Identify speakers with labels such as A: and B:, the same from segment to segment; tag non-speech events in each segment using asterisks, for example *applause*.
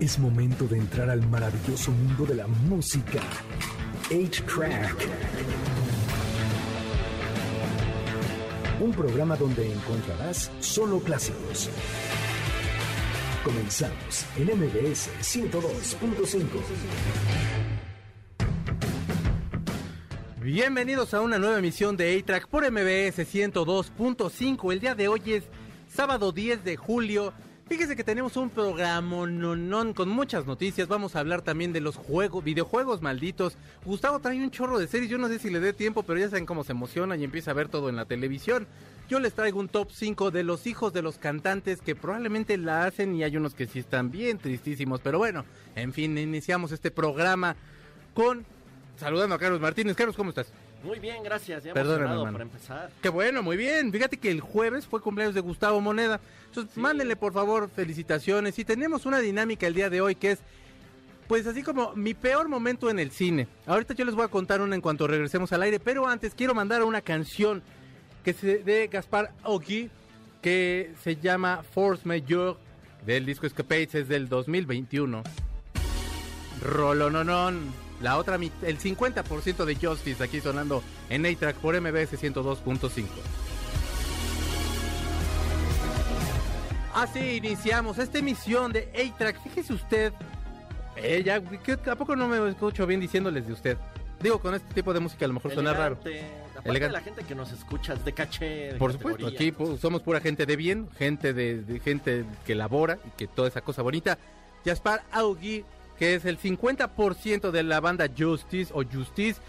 A: Es momento de entrar al maravilloso mundo de la música. 8-Track. Un programa donde encontrarás solo clásicos. Comenzamos en MBS 102.5.
B: Bienvenidos a una nueva emisión de A-Track por MBS 102.5. El día de hoy es sábado 10 de julio. Fíjese que tenemos un programa con muchas noticias. Vamos a hablar también de los juegos, videojuegos malditos. Gustavo trae un chorro de series. Yo no sé si le dé tiempo, pero ya saben cómo se emociona y empieza a ver todo en la televisión. Yo les traigo un top 5 de los hijos de los cantantes que probablemente la hacen y hay unos que sí están bien tristísimos. Pero bueno, en fin, iniciamos este programa con saludando a Carlos Martínez. Carlos, ¿cómo estás?
C: Muy bien, gracias. Ya
B: Perdóname,
C: por empezar.
B: Qué bueno, muy bien. Fíjate que el jueves fue cumpleaños de Gustavo Moneda. Entonces,
C: Sí.
B: mándenle por favor felicitaciones. Y tenemos una dinámica el día de hoy que es, pues así como mi peor momento en el cine. Ahorita yo les voy a contar una en cuanto regresemos al aire, pero antes quiero mandar una canción que se de Gaspar Ogui que se llama Force Majeure del disco Escapades es del 2021. Rolononon. La otra, el 50% de Justice aquí sonando en A-Track por MBS 102.5. Así iniciamos esta emisión de A-Track. Fíjese usted, eh, ya, ¿qué- ¿a poco no me escucho bien diciéndoles de usted? Digo, con este tipo de música a lo mejor suena raro.
C: Aparte de la gente que nos escucha es de caché. de
B: Por supuesto, aquí pu- somos pura gente de bien, gente de, de gente que labora y que toda esa cosa bonita. Jaspar Augui, que es el 50% de la banda Justice o Justice,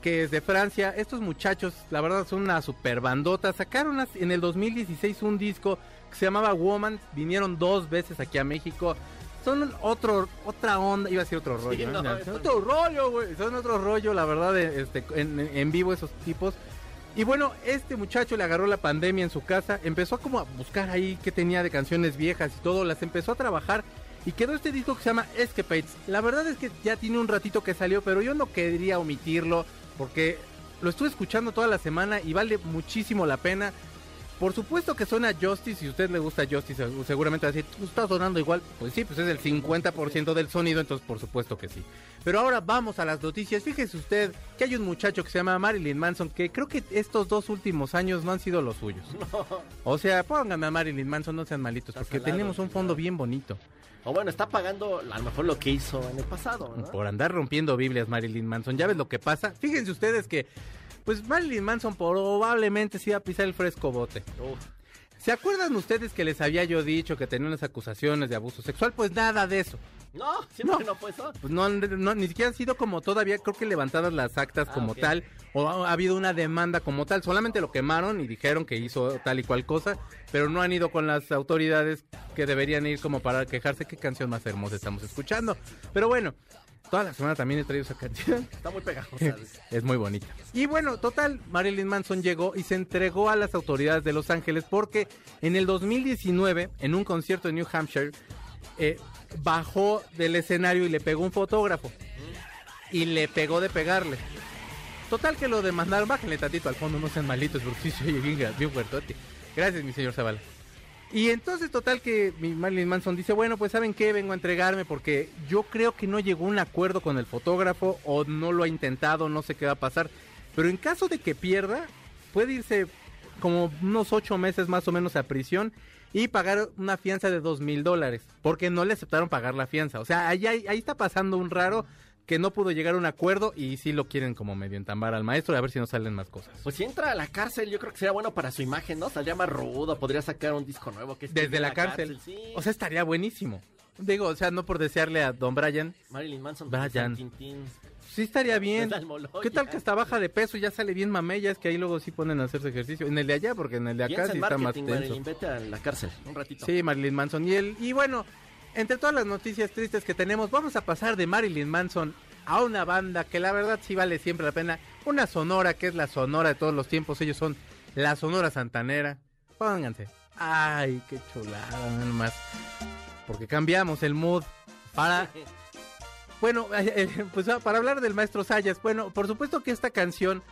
B: que es de Francia. Estos muchachos, la verdad, son una super bandota. Sacaron en el 2016 un disco que se llamaba Woman. Vinieron dos veces aquí a México. Son otro, otra onda, iba a decir otro rollo.
C: no,
B: ¿no?
C: eso-
B: otro rollo, güey. Son otro rollo, la verdad, este, en, en vivo esos tipos. Y bueno, este muchacho le agarró la pandemia en su casa, empezó como a buscar ahí qué tenía de canciones viejas y todo, las empezó a trabajar y quedó este disco que se llama Escapades. La verdad es que ya tiene un ratito que salió, pero yo no quería omitirlo porque lo estuve escuchando toda la semana y vale muchísimo la pena. Por supuesto que suena Justice, si a usted le gusta Justice, seguramente va a decir, "¿Tú estás sonando igual. Pues sí, pues es el 50% del sonido, entonces por supuesto que sí. Pero ahora vamos a las noticias. Fíjese usted que hay un muchacho que se llama Marilyn Manson, que creo que estos dos últimos años no han sido los suyos. *laughs* O sea, pónganme a Marilyn Manson, no sean malitos,
C: Está
B: porque
C: salado,
B: tenemos un fondo bien bonito.
C: O bueno, está pagando a lo mejor lo que hizo en el pasado, ¿no?
B: Por andar rompiendo Biblias, Marilyn Manson. ¿Ya ves lo que pasa? Fíjense ustedes que, pues Marilyn Manson probablemente sí va a pisar el fresco bote.
C: Uf.
B: ¿Se acuerdan ustedes que les había yo dicho que tenía unas acusaciones de abuso sexual? Pues nada de eso.
C: No, siempre
B: No.
C: no, fue eso.
B: Pues no, no, ni siquiera han sido como todavía, creo que levantadas las actas
C: Ah,
B: como tal, o ha, ha habido una demanda como tal, solamente lo quemaron y dijeron que hizo tal y cual cosa, pero no han ido con las autoridades que deberían ir como para quejarse qué canción más hermosa estamos escuchando. Pero bueno, toda la semana también he traído esa canción. *laughs*
C: Está muy pegajosa.
B: Es muy bonita. Y bueno, total, Marilyn Manson llegó y se entregó a las autoridades de Los Ángeles porque en el 2019, en un concierto en New Hampshire, eh, bajó del escenario y le pegó un fotógrafo. Y le pegó de pegarle. Total que lo demandaron, bájenle tantito al fondo, no sean malitos, porque sí se oye bien, bien fuertote. Gracias, mi señor Zavala. Y entonces, total que mi Marilyn Manson dice, bueno, pues ¿saben qué? Vengo a entregarme porque yo creo que no llegó un acuerdo con el fotógrafo o no lo ha intentado, no sé qué va a pasar. Pero en caso de que pierda, puede irse como unos ocho meses más o menos a prisión y pagar una fianza de dos mil dólares, porque no le aceptaron pagar la fianza. O sea, ahí, ahí, ahí está pasando un raro que no pudo llegar a un acuerdo y sí lo quieren como medio entambar al maestro a ver si no salen más cosas.
C: Pues si entra a la cárcel, yo creo que sería bueno para su imagen, ¿no? Saldría más rudo, podría sacar un disco nuevo que
B: Desde
C: en
B: la cárcel.
C: sí.
B: O sea, estaría buenísimo. Digo, o sea, no por desearle a Don Brian,
C: Marilyn Manson,
B: Brian. Sí estaría bien. ¿Qué tal que hasta baja de peso y ya sale bien mamella? Es que ahí luego sí ponen a hacerse ejercicio. En el de allá, porque en el de acá sí está más tenso.
C: Marilyn, vete a la cárcel un ratito.
B: Sí, Marilyn Manson. Y, el, y bueno, entre todas las noticias tristes que tenemos, vamos a pasar de Marilyn Manson a una banda que la verdad sí vale siempre la pena. Una sonora que es la sonora de todos los tiempos. Ellos son la Sonora Santanera. Pónganse. Ay, qué chulada, más. Porque cambiamos el mood para *laughs* Bueno, *laughs* eh, pues para hablar del maestro Sayas, bueno, por supuesto que esta canción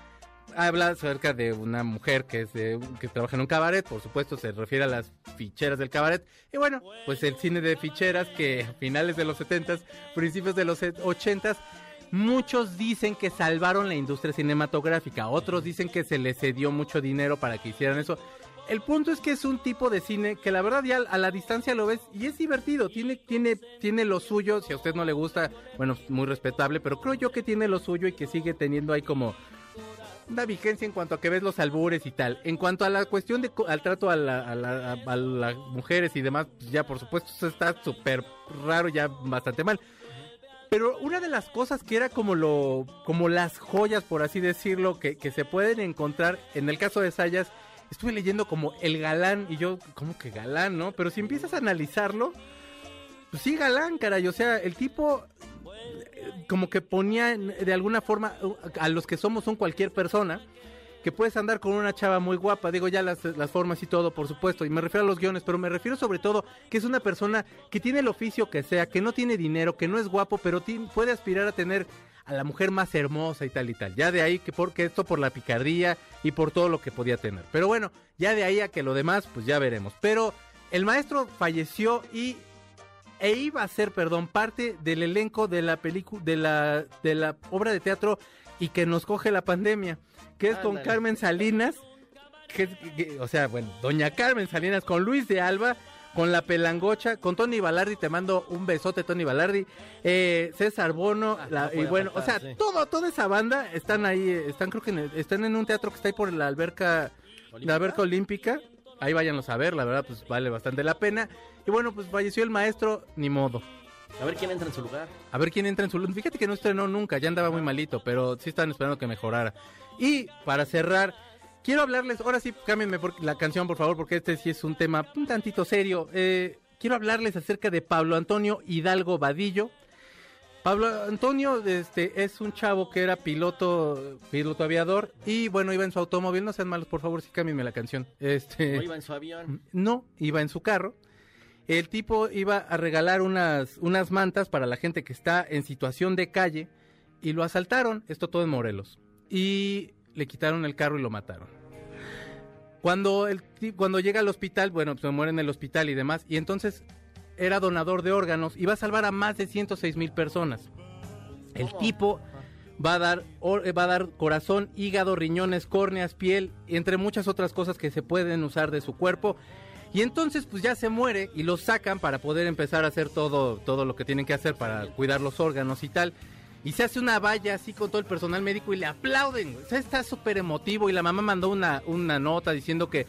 B: habla acerca de una mujer que es de, que trabaja en un cabaret, por supuesto se refiere a las ficheras del cabaret. Y bueno, pues el cine de ficheras que a finales de los 70s, principios de los 80s, muchos dicen que salvaron la industria cinematográfica, otros dicen que se les cedió mucho dinero para que hicieran eso. El punto es que es un tipo de cine que la verdad ya a la distancia lo ves y es divertido, tiene, tiene, tiene lo suyo, si a usted no le gusta, bueno, muy respetable, pero creo yo que tiene lo suyo y que sigue teniendo ahí como una vigencia en cuanto a que ves los albures y tal. En cuanto a la cuestión de al trato a, la, a, a, las mujeres y demás, pues ya por supuesto eso está súper raro, ya bastante mal. Pero una de las cosas que era como lo, como las joyas, por así decirlo, que, que se pueden encontrar en el caso de Sayas, estuve leyendo como el galán y yo, como que galán, ¿no? Pero si empiezas a analizarlo, pues sí, galán, caray. O sea, el tipo como que ponía de alguna forma a los que somos un cualquier persona que puedes andar con una chava muy guapa, digo ya las, las, formas y todo, por supuesto, y me refiero a los guiones, pero me refiero sobre todo que es una persona que tiene el oficio que sea, que no tiene dinero, que no es guapo, pero puede aspirar a tener a la mujer más hermosa y tal y tal. Ya de ahí que porque esto por la picardía y por todo lo que podía tener. Pero bueno, ya de ahí a que lo demás, pues ya veremos. Pero el maestro falleció y e iba a ser, perdón, parte del elenco de la película de la de la obra de teatro y que nos coge la pandemia, que es con Carmen Salinas, que, o sea, bueno, doña Carmen Salinas con Luis de Alba con la pelangocha, con Tony Balardi, te mando un besote, Tony Balardi, eh, César Bono, ah, y bueno, o sea, todo, toda esa banda están ahí, están creo que están en un teatro que está ahí por la alberca, la alberca olímpica, ahí váyanlos a ver, la verdad, pues vale bastante la pena, y bueno, pues falleció el maestro, ni modo.
C: A ver quién entra en su lugar.
B: A ver quién entra en su lugar. Fíjate que no estrenó nunca, ya andaba muy malito, pero sí estaban esperando que mejorara. Y para cerrar, quiero hablarles, ahora sí, cámbienme por, la canción, por favor, porque este sí es un tema un tantito serio. Eh, quiero hablarles acerca de Pablo Antonio Hidalgo Vadillo. Pablo Antonio este, es un chavo que era piloto, piloto aviador y bueno, iba en su automóvil, no sean malos, por favor, sí cámbienme la canción. Este,
C: ¿No iba en su avión?
B: No, iba en su carro. El tipo iba a regalar unas, unas mantas para la gente que está en situación de calle y lo asaltaron, esto todo en Morelos. Y le quitaron el carro y lo mataron. Cuando, el, cuando llega al hospital, bueno, pues se muere en el hospital y demás, y entonces era donador de órganos y va a salvar a más de 106 mil personas. El tipo va a dar va a dar corazón, hígado, riñones, córneas, piel, entre muchas otras cosas que se pueden usar de su cuerpo. Y entonces pues ya se muere y lo sacan para poder empezar a hacer todo todo lo que tienen que hacer para cuidar los órganos y tal y se hace una valla así con todo el personal médico y le aplauden. O sea, está súper emotivo y la mamá mandó una, una nota diciendo que,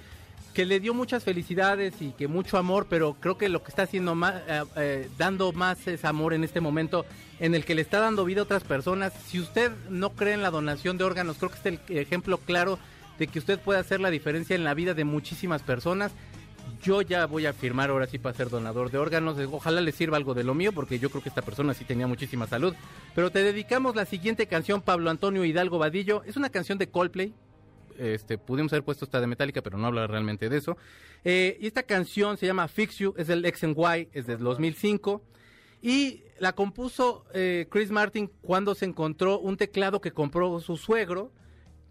B: que le dio muchas felicidades y que mucho amor, pero creo que lo que está haciendo más, eh, eh, dando más es amor en este momento en el que le está dando vida a otras personas. Si usted no cree en la donación de órganos, creo que es el ejemplo claro de que usted puede hacer la diferencia en la vida de muchísimas personas yo ya voy a firmar ahora sí para ser donador de órganos. Ojalá le sirva algo de lo mío, porque yo creo que esta persona sí tenía muchísima salud. Pero te dedicamos la siguiente canción, Pablo Antonio Hidalgo Vadillo. Es una canción de Coldplay. Este, pudimos haber puesto esta de Metallica, pero no habla realmente de eso. Eh, y esta canción se llama Fix You, es del X Y, es del 2005. Y la compuso eh, Chris Martin cuando se encontró un teclado que compró su suegro,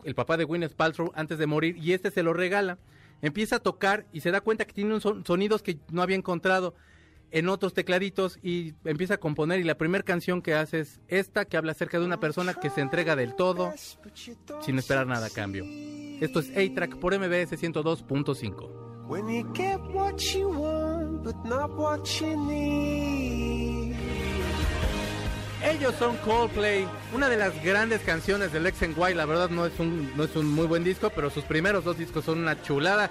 B: el papá de Gwyneth Paltrow, antes de morir, y este se lo regala empieza a tocar y se da cuenta que tiene un sonidos que no había encontrado en otros tecladitos y empieza a componer y la primera canción que hace es esta que habla acerca de una persona que se entrega del todo sin esperar nada a cambio. Esto es A-Track por MBS 102.5. Ellos son Coldplay, una de las grandes canciones del X Y. La verdad no es un no es un muy buen disco, pero sus primeros dos discos son una chulada.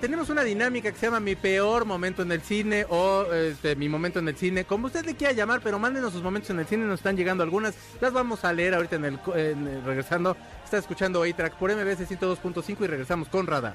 B: Tenemos una dinámica que se llama Mi peor momento en el cine o este, Mi momento en el cine, como usted le quiera llamar, pero mándenos sus momentos en el cine, nos están llegando algunas. Las vamos a leer ahorita en el, regresando. Está escuchando A-Track por MBS 102.5 y regresamos con Radar.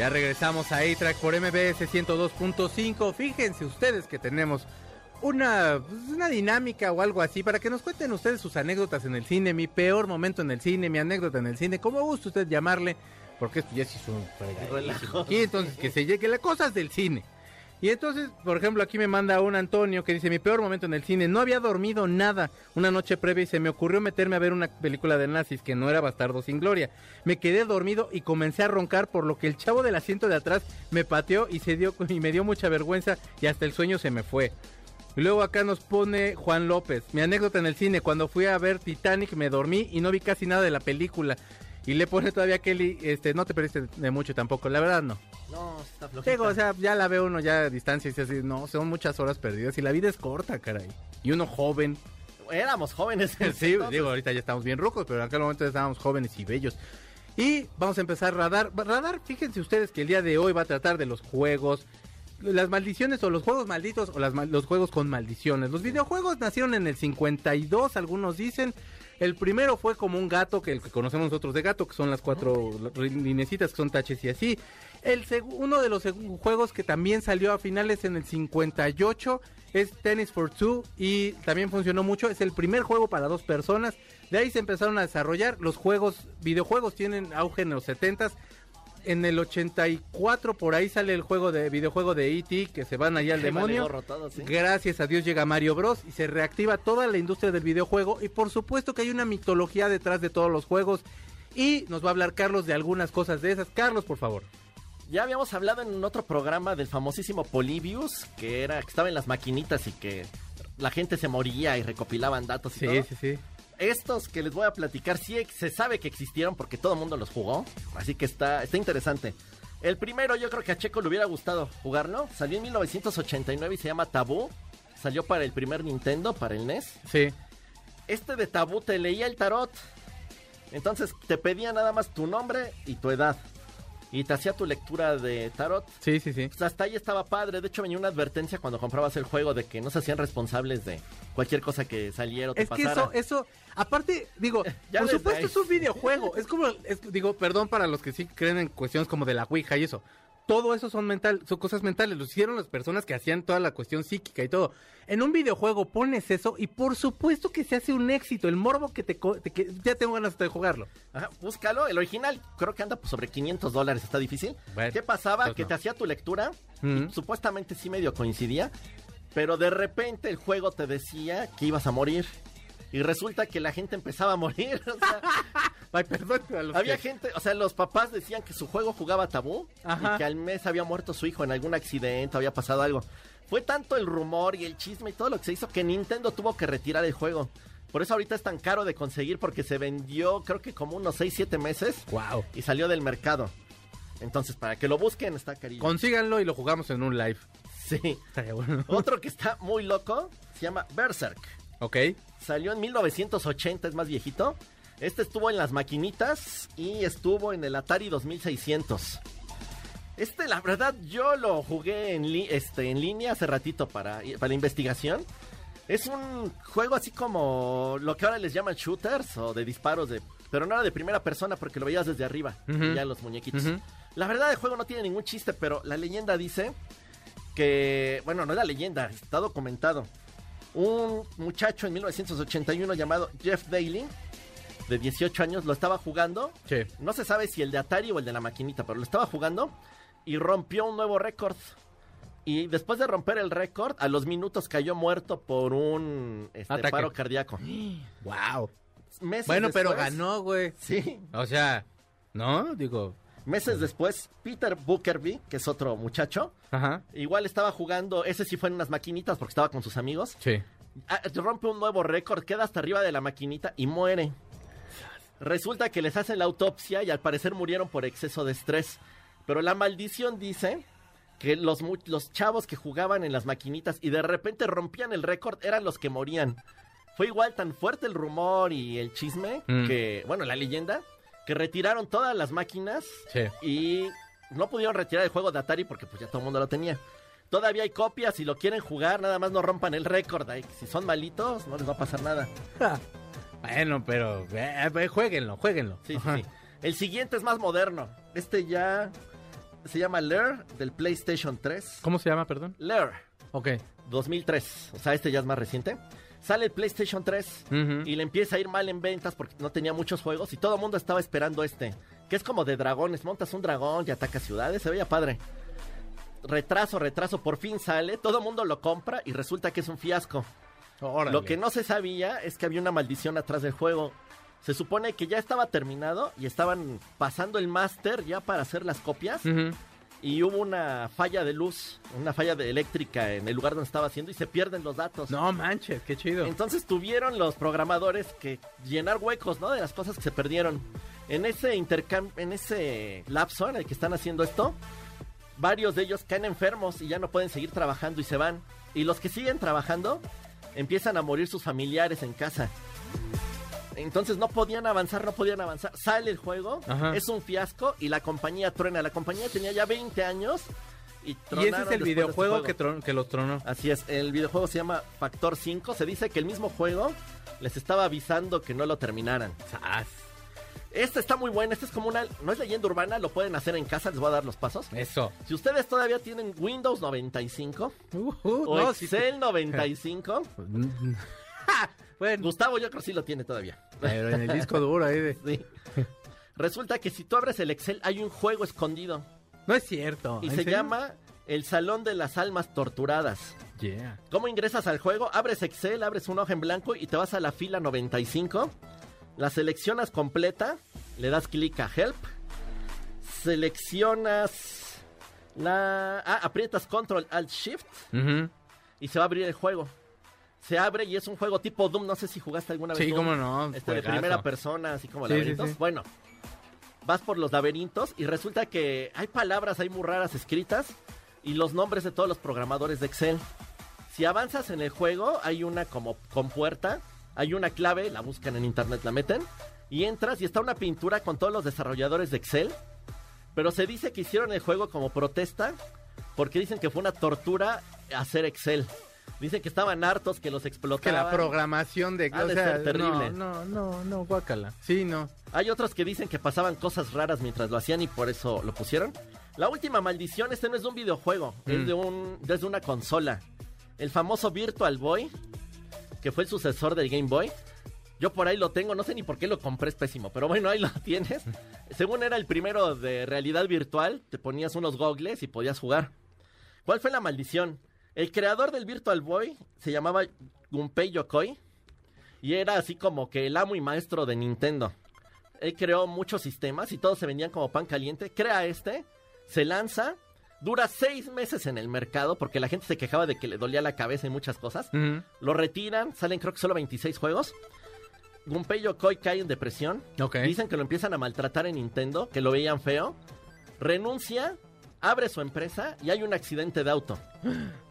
B: Ya regresamos a A-Track por MBS 102.5. Fíjense ustedes que tenemos una, pues, una dinámica o algo así para que nos cuenten ustedes sus anécdotas en el cine, mi peor momento en el cine, mi anécdota en el cine, como gusta usted llamarle, porque esto ya sí es un fregadísimo aquí, entonces que se llegue las cosas del cine. Y entonces, por ejemplo, aquí me manda un Antonio que dice, mi peor momento en el cine, no había dormido nada una noche previa y se me ocurrió meterme a ver una película de nazis que no era Bastardo sin Gloria. Me quedé dormido y comencé a roncar por lo que el chavo del asiento de atrás me pateó y, se dio, y me dio mucha vergüenza y hasta el sueño se me fue. Luego acá nos pone Juan López, mi anécdota en el cine, cuando fui a ver Titanic me dormí y no vi casi nada de la película. Y le pone todavía Kelly, este, no te perdiste de mucho tampoco, la verdad no.
C: No, está flojita.
B: Digo, o sea, ya la ve uno ya a distancia y dice así, no, son muchas horas perdidas y la vida es corta, caray. Y uno joven.
C: Éramos jóvenes. *laughs*
B: Sí,
C: entonces.
B: digo, ahorita ya estamos bien rucos, pero en aquel momento estábamos jóvenes y bellos. Y vamos a empezar Radar. Radar, fíjense ustedes que el día de hoy va a tratar de los juegos, las maldiciones o los juegos malditos o las los juegos con maldiciones. Los videojuegos nacieron en el 52, algunos dicen. El primero fue como un gato, que el que conocemos nosotros de gato, que son las cuatro linecitas que son taches y así. El uno de los juegos que también salió a finales en el 58 es Tennis for Two y también funcionó mucho. Es el primer juego para dos personas. De ahí se empezaron a desarrollar. Los juegos, videojuegos tienen auge en los 70s. En el 84 por ahí sale el juego de videojuego de E.T. que se van allá al *laughs*
C: vale
B: demonio.
C: todo, ¿sí?
B: Gracias a Dios llega Mario Bros. y se reactiva toda la industria del videojuego. Y por supuesto que hay una mitología detrás de todos los juegos. Y nos va a hablar Carlos de algunas cosas de esas. Carlos, por favor.
C: Ya habíamos hablado en otro programa del famosísimo Polybius, que era que estaba en las maquinitas y que la gente se moría y recopilaban datos y
B: Sí,
C: todo.
B: sí, sí.
C: Estos que les voy a platicar sí se sabe que existieron porque todo el mundo los jugó, así que está está interesante. El primero yo creo que a Checo le hubiera gustado jugarlo. Salió en 1989 y se llama Tabú. Salió para el primer Nintendo, para el NES.
B: Sí.
C: Este de Tabú te leía el tarot. Entonces te pedía nada más tu nombre y tu edad. Y te hacía tu lectura de tarot.
B: Sí, sí, sí.
C: Pues hasta ahí estaba padre. De hecho, venía una advertencia cuando comprabas el juego de que no se hacían responsables de cualquier cosa que saliera o te
B: Es que eso, eso, aparte, digo, *laughs*
C: Ya
B: por supuesto
C: ahí.
B: es un videojuego. Es como, es- digo, perdón para los que sí creen en cuestiones como de la Ouija y eso. Todo eso son mental, son cosas mentales. Lo hicieron las personas que hacían toda la cuestión psíquica y todo. En un videojuego pones eso y por supuesto que se hace un éxito. El morbo que te, te- que ya tengo ganas de jugarlo.
C: Ajá, búscalo. El original creo que anda pues, sobre 500 dólares. Está difícil.
B: Bueno,
C: ¿Qué pasaba? Que
B: no.
C: te hacía tu lectura. Y supuestamente sí medio coincidía. Pero de repente el juego te decía que ibas a morir. Y resulta que la gente empezaba a morir. o sea, *laughs*
B: Ay, perdón. a los
C: había
B: que-
C: gente, o sea, los papás decían que su juego jugaba tabú
B: Ajá.
C: y que al mes había muerto su hijo en algún accidente, había pasado algo. Fue tanto el rumor y el chisme y todo lo que se hizo que Nintendo tuvo que retirar el juego. Por eso ahorita es tan caro de conseguir porque se vendió creo que como unos 6, 7 meses
B: Wow.
C: y salió del mercado. Entonces, para que lo busquen está carillo.
B: Consíganlo y lo jugamos en un live.
C: Sí.
B: Bueno.
C: Otro que está muy loco se llama Berserk.
B: Ok.
C: Salió en 1980, es más viejito. Este estuvo en las maquinitas y estuvo en el Atari 2600. Este, la verdad, yo lo jugué en, li- este, en línea hace ratito para, para investigación. Es un juego así como lo que ahora les llaman shooters o de disparos, de, pero no era de primera persona porque lo veías desde arriba, ya los muñequitos. La verdad, el juego no tiene ningún chiste, pero la leyenda dice que, bueno, no es la leyenda, está documentado. Un muchacho en 1981 llamado Jeff Daly, de 18 años, lo estaba jugando.
B: Sí.
C: No se sabe si el de Atari o el de la maquinita, pero lo estaba jugando y rompió un nuevo récord. Y después de romper el récord, a los minutos cayó muerto por un este, paro cardíaco. *gasps*
B: Wow.
C: Meses
B: Bueno, pero ganó, güey.
C: Sí,
B: O sea, ¿no? Digo,
C: meses después, Peter Bookerby, que es otro muchacho,
B: ajá.
C: igual estaba jugando, ese sí fue en unas maquinitas porque estaba con sus amigos.
B: Sí.
C: Ah, rompe un nuevo récord, queda hasta arriba de la maquinita y muere. Resulta que les hacen la autopsia y al parecer murieron por exceso de estrés. Pero la maldición dice que los chavos que jugaban en las maquinitas y de repente rompían el récord eran los que morían. Fue igual tan fuerte el rumor y el chisme
B: Mm.
C: que, bueno, la leyenda, que retiraron todas las máquinas
B: Sí.
C: y no pudieron retirar el juego de Atari porque pues ya todo el mundo lo tenía. Todavía hay copias, si lo quieren jugar, nada más no rompan el récord. Si son malitos, no les va a pasar nada.
B: Bueno, pero eh, eh, jueguenlo, jueguenlo.
C: Sí, sí,
B: Ajá.
C: sí. El siguiente es más moderno. Este ya se llama Lair del PlayStation 3.
B: ¿Cómo se llama, perdón?
C: Lair
B: Ok.
C: 2003. O sea, este ya es más reciente. Sale el PlayStation 3
B: Ujú.
C: y le empieza a ir mal en ventas porque no tenía muchos juegos y todo el mundo estaba esperando este. Que es como de dragones. Montas un dragón y atacas ciudades. Se veía padre. Retraso, retraso. Por fin sale. Todo el mundo lo compra y resulta que es un fiasco.
B: Órale.
C: Lo que no se sabía es que había una maldición atrás del juego. Se supone que ya estaba terminado y estaban pasando el máster ya para hacer las copias. Y hubo una falla de luz, una falla de eléctrica en el lugar donde estaba haciendo y se pierden los datos.
B: No manches, qué chido.
C: Entonces tuvieron los programadores que llenar huecos, ¿no? De las cosas que se perdieron. En ese intercambio, en ese lapso en el que están haciendo esto, varios de ellos caen enfermos y ya no pueden seguir trabajando y se van. Y los que siguen trabajando empiezan a morir sus familiares en casa. Entonces no podían avanzar, no podían avanzar. Sale el juego,
B: Ajá.
C: es un fiasco y la compañía truena. La compañía tenía ya 20 años y
B: y ese es el
C: este
B: videojuego
C: juego.
B: que, tron- que los tronó.
C: Así es, el videojuego se llama Factor 5. Se dice que el mismo juego les estaba avisando que no lo terminaran.
B: Sas.
C: Este está muy bueno, este es como una, no es leyenda urbana, lo pueden hacer en casa, les voy a dar los pasos.
B: Eso.
C: Si ustedes todavía tienen Windows 95
B: Uh,
C: o
B: no,
C: Excel 95, *laughs*
B: bueno,
C: Gustavo yo creo que sí lo tiene todavía.
B: pero en el disco duro ahí de... *laughs*
C: Sí. Resulta que si tú abres el Excel hay un juego escondido
B: No es cierto.
C: y
B: ¿En
C: se
B: serio?
C: llama El Salón de las Almas Torturadas.
B: Yeah.
C: ¿Cómo ingresas al juego? Abres Excel, abres un hoja en blanco y te vas a la fila 95. La seleccionas completa, le das clic a Help. Seleccionas la... Ah, aprietas Control Alt Shift y se va a abrir el juego. Se abre y es un juego tipo Doom. No sé si jugaste alguna vez
B: Sí,
C: Doom.
B: cómo no.
C: Este de primera persona, así como
B: Sí, sí,
C: laberintos.
B: sí.
C: Bueno, vas por los laberintos y resulta que hay palabras ahí muy raras escritas y los nombres de todos los programadores de Excel. Si avanzas en el juego, hay una como compuerta, hay una clave, la buscan en internet, la meten y entras y está una pintura con todos los desarrolladores de Excel. Pero se dice que hicieron el juego como protesta porque dicen que fue una tortura hacer Excel. Dicen que estaban hartos, que los
B: Que
C: explotaban.
B: la programación de...
C: Ha de ser terrible.
B: No, no, no, no, guácala. Sí, no.
C: Hay otros que dicen que pasaban cosas raras mientras lo hacían y por eso lo pusieron. La última maldición, este no es de un videojuego, es
B: Mm.
C: de un desde una consola. El famoso Virtual Boy, que fue el sucesor del Game Boy. Yo por ahí lo tengo, no sé ni por qué lo compré, es pésimo, pero bueno, ahí lo *laughs* tienes. Según era el primero de realidad virtual, te ponías unos gogles y podías jugar. ¿Cuál fue la maldición? El creador del Virtual Boy se llamaba Gunpei Yokoi y era así como que el amo y maestro de Nintendo. Él creó muchos sistemas y todos se vendían como pan caliente. Crea este, se lanza, dura seis meses en el mercado porque la gente se quejaba de que le dolía la cabeza y muchas cosas. Lo retiran, salen creo que solo 26 juegos. Gunpei Yokoi cae en depresión. Dicen que lo empiezan a maltratar en Nintendo, que lo veían feo. Renuncia, abre su empresa y hay un accidente de auto.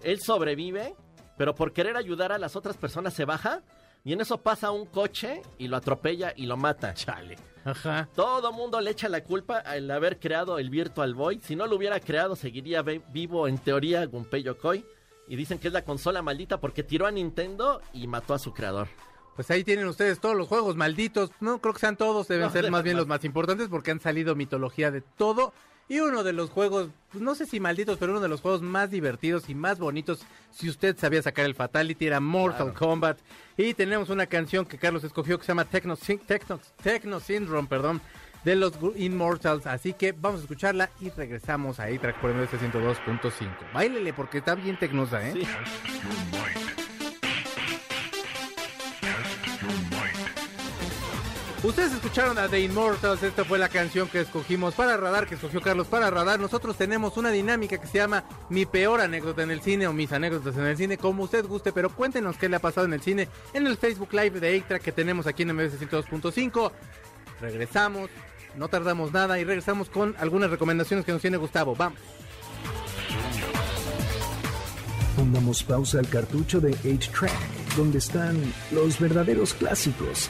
C: Él sobrevive, pero por querer ayudar a las otras personas se baja y en eso pasa un coche y lo atropella y lo mata.
B: Chale. Ajá.
C: Todo mundo le echa la culpa al haber creado el Virtual Boy. Si no lo hubiera creado, seguiría vivo en teoría Gunpei Yokoi. Y dicen que es la consola maldita porque tiró a Nintendo y mató a su creador.
B: Pues ahí tienen ustedes todos los juegos malditos. No creo que sean todos, deben
C: No,
B: ser
C: de
B: más bien los más importantes porque han salido mitología de todo. Y uno de los juegos, pues no sé si malditos, pero uno de los juegos más divertidos y más bonitos, si usted sabía sacar el Fatality, era Mortal Kombat. Y tenemos una canción que Carlos escogió que se llama Techno, Techno, Techno Syndrome, perdón, de los Immortals. Así que vamos a escucharla y regresamos a A-Track por MBS 102.5. Báilele porque está bien tecnosa, ¿eh?
C: Sí.
B: Ustedes escucharon a The Immortals, esta fue la canción que escogimos para Radar, que escogió Carlos para Radar. Nosotros tenemos una dinámica que se llama Mi peor anécdota en el cine o mis anécdotas en el cine, como usted guste, pero cuéntenos qué le ha pasado en el cine en el Facebook Live de Extra que tenemos aquí en MBS 102.5. Regresamos, no tardamos nada y regresamos con algunas recomendaciones que nos tiene Gustavo. Vamos.
A: Pongamos pausa al cartucho de 8-Track donde están los verdaderos clásicos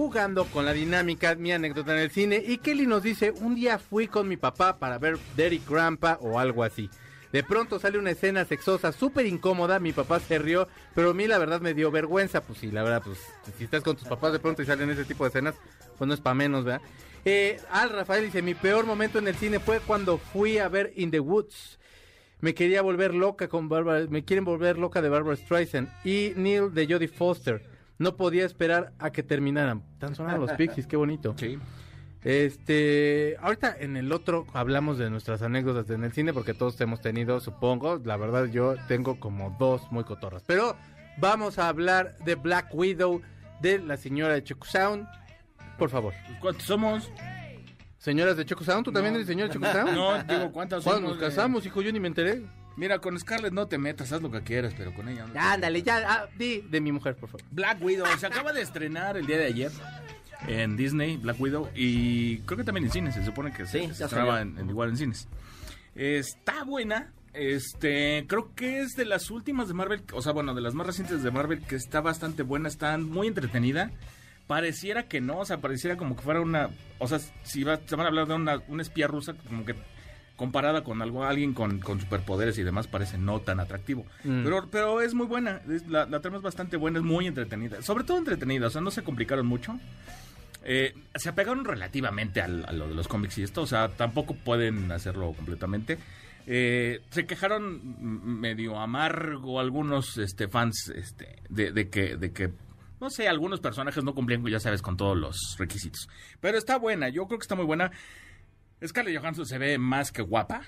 B: jugando con la dinámica, mi anécdota en el cine. Y Kelly nos dice, un día fui con mi papá para ver Derek Grandpa o algo así. De pronto sale una escena sexosa súper incómoda, mi papá se rió, pero a mí la verdad me dio vergüenza. Pues sí, la verdad, pues si estás con tus papás de pronto y salen ese tipo de escenas, pues no es para menos, ¿verdad? Eh, Al Rafael dice, mi peor momento en el cine fue cuando fui a ver In the Woods. Me quería volver loca con Barbara, me quieren volver loca de Barbara Streisand y Neil de Jodie Foster. No podía esperar a que terminaran. Tan sonados los Pixies, qué bonito.
D: Sí.
B: Este, ahorita en el otro hablamos de nuestras anécdotas en el cine porque todos hemos tenido, supongo, la verdad yo tengo como dos muy cotorras. Pero vamos a hablar de Black Widow de la señora de Choco Sound. Por favor.
D: ¿Cuántos somos?
B: Señoras de Choco Sound, ¿tú también eres señora de Choco Sound? *laughs*
D: No, digo, ¿cuántas
B: Cuando
D: somos?
B: nos casamos, hijo, yo ni me enteré.
D: Mira, con Scarlett no te metas, haz lo que quieras, pero con ella no.
B: Ya, ándale, ya, ah, di de mi mujer, por favor.
D: Black Widow se acaba de estrenar el día de ayer en Disney, Black Widow, y creo que también en cines, se supone que
C: Sí,
D: se, se estrenaba
C: salió.
D: en, en- igual en cines. Está buena, este, creo que es de las últimas de Marvel, o sea, bueno, de las más recientes de Marvel, que está bastante buena, está muy entretenida. Pareciera que no, o sea, pareciera como que fuera una, o sea, si va- se van a hablar de una, una espía rusa, como que comparada con algo, alguien con, con superpoderes y demás, parece no tan atractivo.
B: Mm.
D: Pero, pero es muy buena, es- la, la trama es bastante buena, es muy entretenida. Sobre todo entretenida, o sea, no se complicaron mucho. Eh, se apegaron relativamente al- a lo de los cómics y esto, o sea, tampoco pueden hacerlo completamente. Eh, se quejaron medio amargo algunos este, fans este, de, de que, de que, no sé, algunos personajes no cumplían, ya sabes, con todos los requisitos. Pero está buena, yo creo que está muy buena. Scarlett Johansson se ve más que guapa.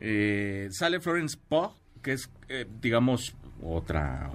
D: Eh, sale Florence Pugh, que es, eh, digamos, otra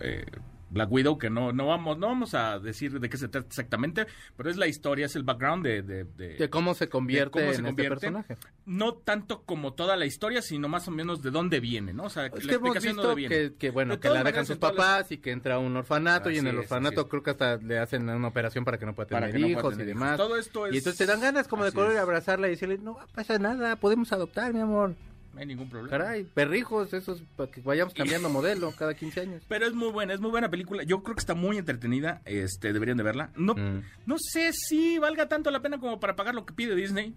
D: eh, Black Widow, que no, no, vamos, no vamos a decir de qué se trata exactamente, pero es la historia, es el background de... de- de-
B: De cómo se convierte
D: de cómo se
B: en
D: convierte.
B: este personaje.
D: no tanto como toda la historia, sino más o menos de dónde viene, ¿no? O sea,
B: Es
D: la
B: que hemos
D: explicación de
B: visto
D: viene.
B: que, que, bueno,
D: De
B: que la dejan sus
D: todas las-
B: papás y que entra a un orfanato y en el
D: es,
B: orfanato creo que hasta le hacen una operación para que no pueda
D: Para
B: tener
D: que no pueda
B: hijos y
D: tener
B: demás.
D: hijos. Todo esto es-
B: Y entonces te dan ganas como de
D: así
B: correr y abrazarla y decirle, no pasa nada, podemos adoptar, mi amor.
D: No hay ningún problema.
B: Caray, perrijos, esos para que vayamos cambiando *laughs* modelo cada 15 años.
D: Pero es muy buena, es muy buena película. Yo creo que está muy entretenida. Este, deberían de verla. No,
B: Mm.
D: no sé si valga tanto la pena como para pagar lo que pide Disney.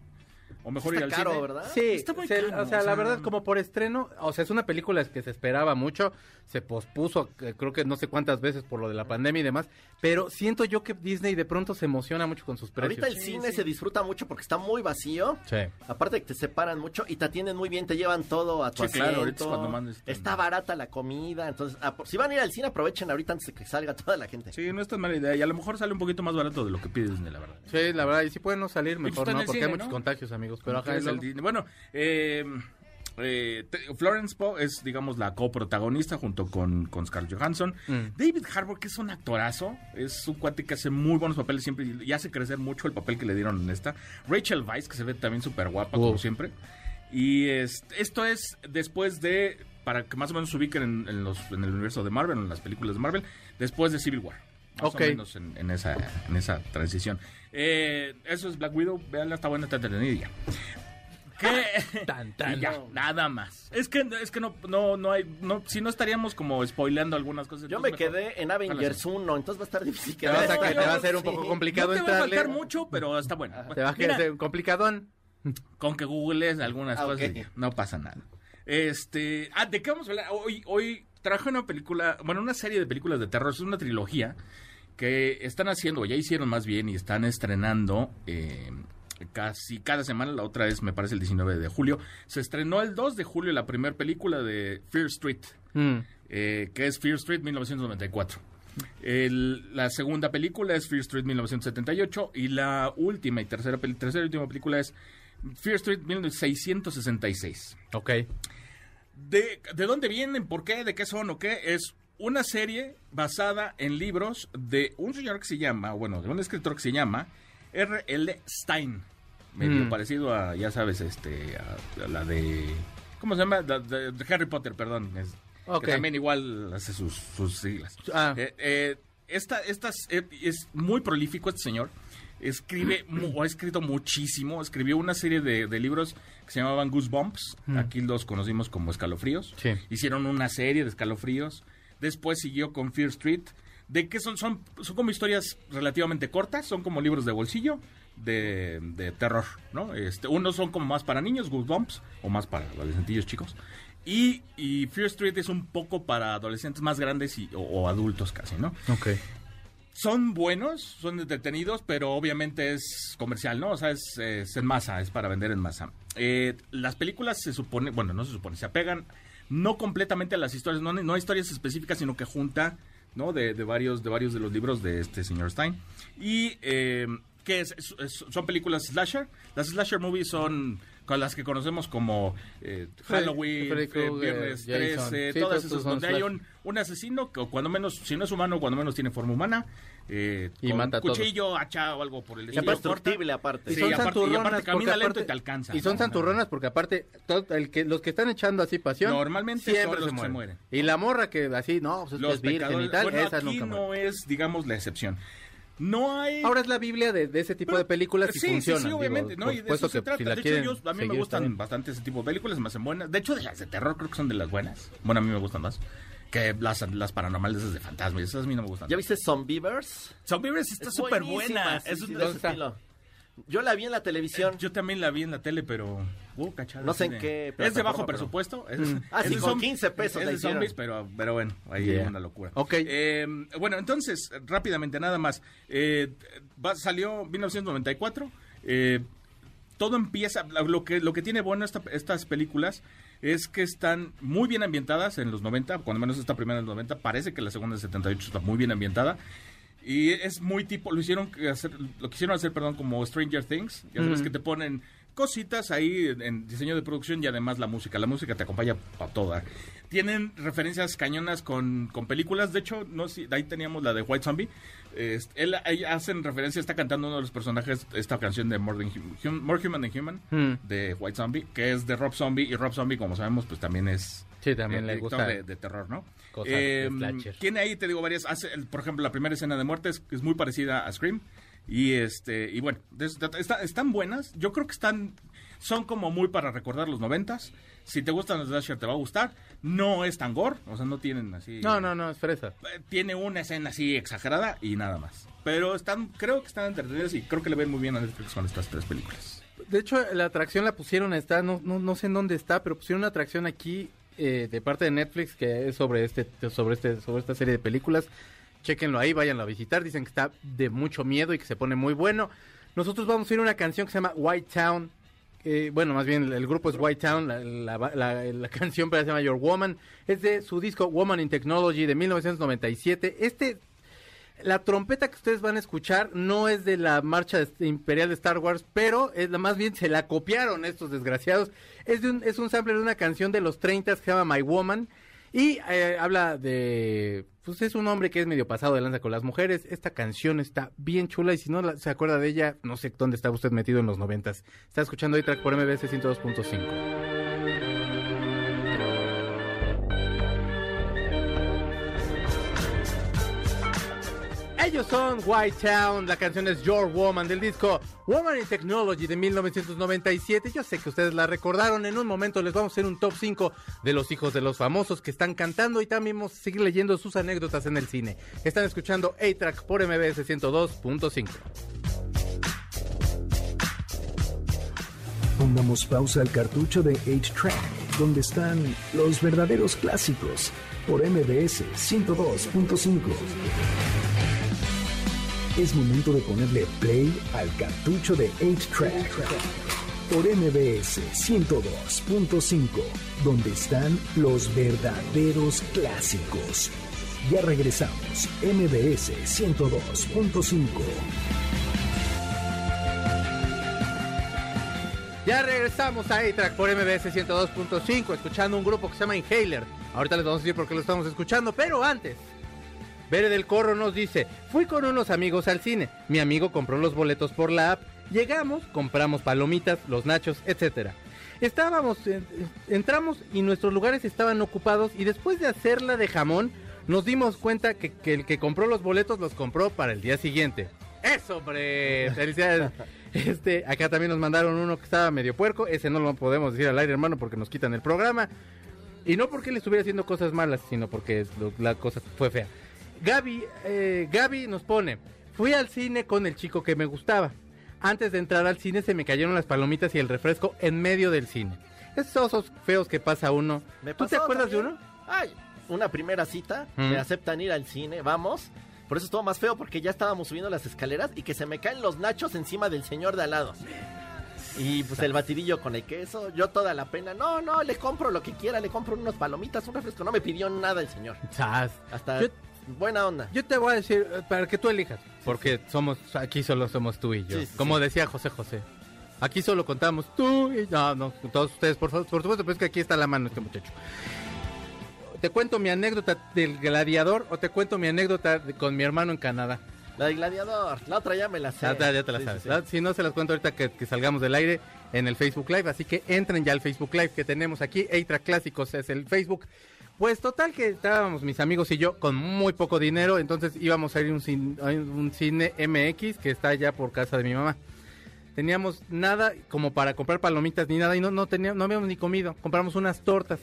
D: O mejor ir
C: Está
D: al
C: caro,
D: cine.
C: ¿verdad?
B: Sí,
D: Está muy
B: se-
D: caro,
B: o sea,
D: o
B: la verdad, como por estreno, o sea, es una película que se esperaba mucho, se pospuso, eh, creo que no sé cuántas veces por lo de la pandemia y demás, pero siento yo que Disney de pronto se emociona mucho con sus precios.
C: Ahorita el cine se disfruta mucho porque está muy vacío.
B: Sí.
C: Aparte de que te separan mucho y te atienden muy bien, te llevan todo a tu
D: Sí, claro,
C: asiento.
D: ahorita es cuando mandes-
C: Está barata la comida, entonces ah, si van a ir al cine aprovechen ahorita antes de que salga *laughs* toda la gente.
D: Sí, no es tan mala idea. Y a lo mejor sale un poquito más barato de lo que pide Disney, la verdad.
B: Sí, la verdad, y si pueden no salir mejor, ¿no? Porque
D: cine,
B: hay muchos
D: ¿no?
B: contagios, amigos. Pero ajá,
D: Es el. Bueno, eh, eh, te- Florence Pugh es, digamos, la coprotagonista junto con, con Scarlett Johansson.
B: Mm.
D: David Harbour, que es un actorazo, es un cuate que hace muy buenos papeles siempre y, y hace crecer mucho el papel que le dieron en esta. Rachel Weisz, que se ve también súper guapa, como siempre. Y es- esto es después de, para que más o menos se ubiquen en, en los, en el universo de Marvel, en las películas de Marvel, después de Civil War. Más
B: Ok.
D: o menos en, en esa, en esa transición. Eh, eso es Black Widow, veanla, está buena, está entretenida. ¿Qué? *laughs*
B: Tan, tan.
D: Ya, nada más. Es que, es que no, no, no hay, no, si no estaríamos como spoileando algunas cosas.
C: Yo me
D: mejor-
C: quedé en Avengers 1, entonces va a estar difícil que
B: Te vas a,
D: No,
B: que te va a ser un
C: sí.
B: poco
D: No
B: complicado
D: te va a faltar mucho, pero está bueno.
B: Te va a un complicadón.
D: con que googlees algunas
C: Ah,
D: cosas no pasa nada. Este, ah, ¿de qué vamos a hablar? Hoy, hoy traje una película, bueno, una serie de películas de terror, es una trilogía que están haciendo, o ya hicieron más bien, y están estrenando eh, casi cada semana, la otra es, me parece, el 19 de julio. Se estrenó el 2 de julio la primera película de Fear Street,
B: Mm.
D: eh, que es Fear Street 1994. El- la segunda película es Fear Street 1978 y la última y tercera, tercera y última película es Fear Street 1666.
B: Ok.
D: ¿De, ¿De dónde vienen? ¿Por qué? ¿De qué son o qué? Es una serie basada en libros de un señor que se llama, bueno, de un escritor que se llama R.L. Stein. Medio
B: Mm.
D: parecido a, ya sabes, este, a, a la de... ¿Cómo se llama? La de, de Harry Potter, perdón. Es-
B: Ok.
D: Que también igual hace sus, sus siglas.
B: Ah.
D: Eh, eh, esta, estas, eh, es muy prolífico este señor. Escribe, mu- o ha escrito muchísimo. Escribió una serie de, de libros que se llamaban Goosebumps. Aquí los conocimos como Escalofríos.
B: Sí.
D: Hicieron una serie de escalofríos. Después siguió con Fear Street. ¿De qué son? Son, son como historias relativamente cortas. Son como libros de bolsillo de, de terror, ¿no? Este, unos son como más para niños, Goosebumps, o más para adolescentillos chicos. Y, y Fear Street es un poco para adolescentes más grandes y, o, o adultos casi, ¿no?
B: Ok.
D: Son buenos, son entretenidos, pero obviamente es comercial, ¿no? O sea, es, en masa, es para vender en masa. Eh, las películas se supone, bueno, no se supone, se apegan no completamente a las historias, no, no a historias específicas, sino que junta, ¿no? De, de varios, de varios de los libros de este señor Stein. Y, eh. Es- es- son películas slasher. Las slasher movies son con las que conocemos como eh,
B: Freddy-
D: Halloween,
B: Freddy
D: eh, Viernes
B: Jason.
D: 13,
B: Sí,
D: todas esas
B: son
D: donde hay un, un asesino que cuando menos, si no es humano, cuando menos tiene forma humana, eh,
B: Y
D: con
B: mata
D: cuchillo, hacha o algo por el estilo.
C: Indestructible aparte.
B: Y
D: Sí,
B: son
D: aparte- y aparte camina
B: porque
D: lento
B: aparte-
D: y te alcanza,
B: Y son
D: ¿no?
B: santurronas porque aparte todo el que los que están echando así pasión
D: Normalmente
B: siempre
D: son los
B: se
D: que se
B: mueren.
D: mueren.
B: Y la morra que así no, pues es,
D: Los
B: es virgen y tal,
D: bueno,
B: esa
D: aquí
B: nunca
D: no
B: muere.
D: es, digamos, la excepción. No hay...
B: Ahora es la Biblia de, de ese tipo
D: Pero-
B: de películas y
D: sí, sí,
B: funcionan.
D: Sí,
B: digo,
D: obviamente, Y de
B: supuesto
D: eso se
B: que
D: trata.
B: si la
D: de hecho,
B: quieren
D: yo- a mí me gustan bastante ese tipo de películas, me hacen buenas. De hecho, de las de terror creo que son de las buenas. Bueno, a mí me gustan más. Que las, las paranormales esas de fantasmas, esas a mí no me gustan.
C: ¿Ya viste Zombievers?
D: Zombievers está
C: Es
D: súper buena.
C: sí,
D: Es
C: sí,
D: un-
C: de
B: ¿Dónde
C: ese estilo. Yo la vi en la televisión.
D: Yo también la vi en la tele, pero... uh, cachada,
C: No sé en qué
D: Es de bajo presupuesto. Es,
C: Ah,
D: es
C: sí, con
D: zombi-
C: 15 pesos
D: Es de zombies, pero, pero bueno, ahí
B: Yeah.
D: es una locura.
B: Ok.
D: Eh, bueno, entonces, rápidamente, nada más. Eh, va- salió 1994. eh, todo empieza, lo que, lo que tiene bueno esta- estas películas es que están muy bien ambientadas en los 90, cuando menos esta primera en los 90, parece que la segunda en 78 está muy bien ambientada. Y es muy tipo, lo hicieron hacer, lo quisieron hacer, perdón, como Stranger Things. Ya sabes que te ponen cositas ahí en, diseño de producción y además la música. La música te acompaña para toda. Tienen referencias cañonas con, con películas. De hecho, no sé, ahí teníamos la de White Zombie. Este, él, ahí hacen referencia, está cantando uno de los personajes esta canción de More, Than More Human Than Human de White Zombie, que es de Rob Zombie. Y Rob Zombie, como sabemos, pues también es
B: Sí, también le gusta.
D: de, de terror, ¿no?
B: cosas de
D: Eh,
B: slasher.
D: tiene ahí, te digo, varias. Hace, por ejemplo, la primera escena de muerte es, es muy parecida a Scream. Y este, y bueno, de. Está- están buenas. Yo creo que están. Son como muy para recordar los noventas. Si te gustan los slasher, te va a gustar. No es tan gore, o sea, no tienen así.
B: No, no, no, es fresa.
D: Eh, Tiene una escena así exagerada y nada más. Pero están, creo que están entretenidas y creo que le ven muy bien a Netflix con estas tres películas.
B: De hecho, la atracción la pusieron, está, no, no, no sé en dónde está, pero pusieron una atracción aquí eh, de parte de Netflix que es sobre este, sobre este, sobre esta serie de películas. Chequenlo ahí, váyanlo a visitar. Dicen que está de mucho miedo y que se pone muy bueno. Nosotros vamos a ir a una canción que se llama White Town. eh, bueno, más bien el grupo es White Town, la, canción pero se llama Your Woman. Es de su disco Woman in Technology de 1997. Este la trompeta que ustedes van a escuchar no es de la marcha de- imperial de Star Wars, pero más bien se la copiaron estos desgraciados. Es de un, es un sample de una canción de los 30 que se llama My Woman y eh, habla de pues es un hombre que es medio pasado de lanza con las mujeres. Esta canción está bien chula y si no se acuerda de ella, no sé dónde estaba usted metido en los noventas. Está escuchando ahí track por MBS 102.5. Ellos son White Town, la canción es Your Woman del disco Woman in Technology de 1997. Yo sé que ustedes la recordaron, en un momento les vamos a hacer un top 5 de los hijos de los famosos que están cantando y también vamos a seguir leyendo sus anécdotas en el cine. Están escuchando A-Track por MBS 102.5.
A: Pongamos pausa al cartucho de 8-Track, donde están los verdaderos clásicos, por MBS 102.5. Es momento de ponerle play al cartucho de 8-Track, por MBS 102.5, donde están los verdaderos clásicos. Ya regresamos, MBS 102.5.
B: Ya regresamos a A-Track por MBS 102.5, escuchando un grupo que se llama Inhaler. Ahorita les vamos a decir por qué lo estamos escuchando, pero antes. Bere del Corro nos dice, fui con unos amigos al cine. Mi amigo compró los boletos por la app. Llegamos, compramos palomitas, los nachos, etcétera. Estábamos, eh, entramos y nuestros lugares estaban ocupados y después de hacerla de jamón, nos dimos cuenta que, que el que compró los boletos los compró para el día siguiente. ¡Eso, hombre! ¡Felicidades! *laughs* Este, acá también nos mandaron uno que estaba medio puerco. Ese no lo podemos decir al aire, hermano, porque nos quitan el programa. Y no porque le estuviera haciendo cosas malas, sino porque lo- la cosa fue fea. Gaby, eh, Gaby nos pone, fui al cine con el chico que me gustaba. Antes de entrar al cine se me cayeron las palomitas y el refresco en medio del cine. Esos osos feos que pasa uno.
C: Me
B: ¿Tú te acuerdas
C: también.
B: de uno?
C: Ay, una primera cita,
B: Mm.
C: me aceptan ir al cine, vamos. Por eso estuvo más feo porque ya estábamos subiendo las escaleras y que se me caen los nachos encima del señor de al lado. Y pues el batidillo con el queso, yo toda la pena, no, no, le compro lo que quiera, le compro unos palomitas, un refresco, no me pidió nada el señor. Hasta
B: Yo-
C: buena onda.
B: Yo te voy a decir, eh, para que tú elijas, porque somos, aquí solo somos tú y yo.
C: Sí, sí,
B: Como
C: sí.
B: decía José José. Aquí solo contamos tú y no, no, todos ustedes, por favor, por supuesto, pero es que aquí está la mano este muchacho. ¿Te cuento mi anécdota del gladiador o te cuento mi anécdota de- con mi hermano en Canadá?
C: La de Gladiador, la otra ya me la sé.
B: Ah, ya, ya te la
C: Sí,
B: sabes.
C: sí, sí.
B: ¿verdad? Si no, se las cuento ahorita que, que salgamos del aire en el Facebook Live. Así que entren ya al Facebook Live que tenemos aquí. Eitra Clásicos es el Facebook. Pues total que estábamos mis amigos y yo con muy poco dinero. Entonces íbamos a ir a un, cin- a un cine MX que está allá por casa de mi mamá. Teníamos nada como para comprar palomitas ni nada y no, no, teníamos, no habíamos ni comido. Compramos unas tortas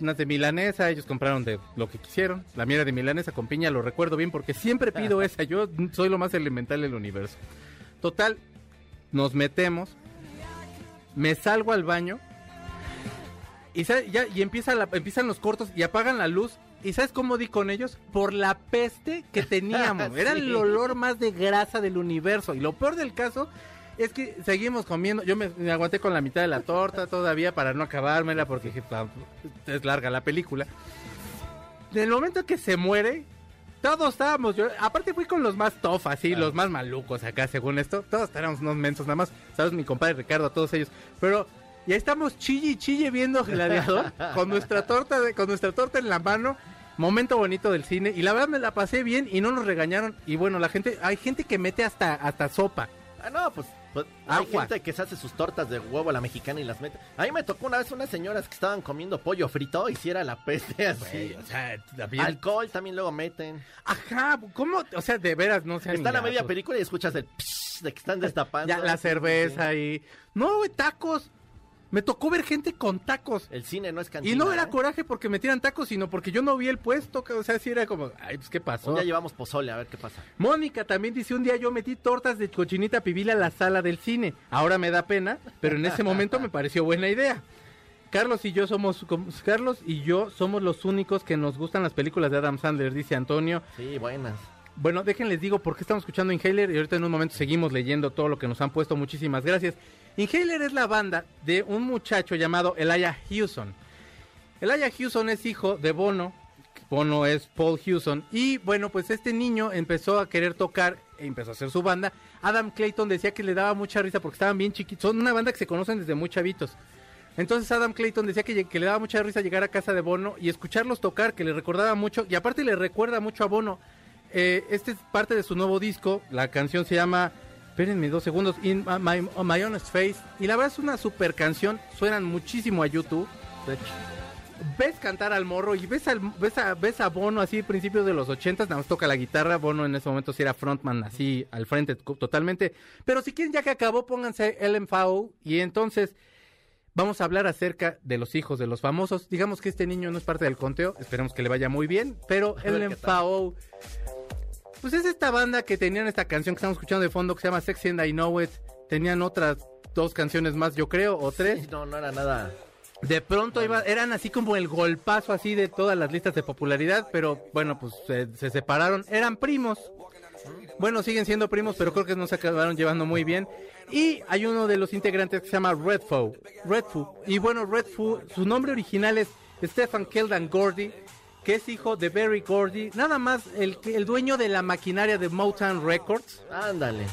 B: unas de milanesa, ellos compraron de lo que quisieron. La mía era de milanesa con piña, lo recuerdo bien porque siempre pido *laughs* esa. Yo soy lo más elemental del universo. Total, nos metemos, me salgo al baño y, sa- ya, y empieza la- empiezan los cortos y apagan la luz. ¿Y sabes cómo di con ellos? Por la peste que *laughs* teníamos. Era el olor más de grasa del universo. Y lo peor del caso es que seguimos comiendo. Yo me, me aguanté con la mitad de la torta todavía para no acabármela porque dije, "Pa- es larga la película. En el momento que se muere, todos estábamos. Yo, aparte fui con los más tough, así, los más malucos acá, según esto. Todos éramos unos mensos nada más. Sabes, mi compadre Ricardo, todos ellos. Pero ya estamos chille y chille viendo Gladiador *laughs* con nuestra torta, de- con nuestra torta en la mano. Momento bonito del cine. Y la verdad me la pasé bien y no nos regañaron. Y bueno, la gente, hay gente que mete hasta, hasta sopa.
C: Ah, no, pues, pues, hay
B: Agua.
C: gente que se hace sus tortas de huevo a la mexicana y las mete. A mí me tocó una vez unas señoras que estaban comiendo pollo frito y si era la peste así.
B: Güey, o sea, también-
C: Alcohol también luego meten.
B: Ajá, ¿cómo? O sea, de veras, no sean
C: Está la media
B: gatos.
C: película y escuchas el psh de que están destapando.
B: Ya, la cerveza y... No, güey, tacos. Me tocó ver gente con tacos.
C: El cine no es cantina.
B: Y no era
C: ¿eh?
B: coraje porque me tiran tacos, sino porque yo no vi el puesto. O sea, sí era como, ay, pues, ¿qué pasó?
C: Día llevamos pozole, a ver qué pasa.
B: Mónica también dice, un día yo metí tortas de cochinita pibil a la sala del cine. Ahora me da pena, pero en ese momento me pareció buena idea. Carlos y yo somos, como- Carlos y yo somos los únicos que nos gustan las películas de Adam Sandler, dice Antonio.
C: Sí, buenas.
B: Bueno, déjenles digo por qué estamos escuchando Inhaler y ahorita en un momento seguimos leyendo todo lo que nos han puesto. Muchísimas gracias. Inhaler es la banda de un muchacho llamado Elijah Hewson. Elijah Hewson es hijo de Bono. Bono es Paul Hewson. Y bueno, pues este niño empezó a querer tocar e empezó a hacer su banda. Adam Clayton decía que le daba mucha risa porque estaban bien chiquitos. Son una banda que se conocen desde muy chavitos. Entonces Adam Clayton decía que, que le daba mucha risa llegar a casa de Bono y escucharlos tocar, que le recordaba mucho, y aparte le recuerda mucho a Bono. Eh, este es parte de su nuevo disco, la canción se llama, espérenme dos segundos, In My, My Honest Face, y la verdad es una super canción, suenan muchísimo a YouTube, de hecho. Ves cantar al morro y ves, al, ves, a, ves a Bono así principios de los ochentas, nada más toca la guitarra, Bono en ese momento sí era frontman así al frente totalmente, pero si quieren ya que acabó pónganse LMFAO y entonces vamos a hablar acerca de los hijos de los famosos, digamos que este niño no es parte del conteo, esperemos que le vaya muy bien, pero
C: qué
B: LMFAO pues es esta banda que tenían esta canción que estamos escuchando de fondo que se llama Sexy and I Know It, tenían otras dos canciones más yo creo, o tres,
C: Sí, no, no era nada.
B: de pronto iba, eran así como el golpazo así de todas las listas de popularidad, pero bueno, pues se, se separaron, eran primos. Bueno, siguen siendo primos, pero creo que no se acabaron llevando muy bien. Y hay uno de los integrantes que se llama Redfoo. Redfoo. Y bueno, Redfoo, su nombre original es Stefan Keldan Gordy, que es hijo de Barry Gordy, nada más el, el dueño de la maquinaria de Motown Records.
C: Ándale.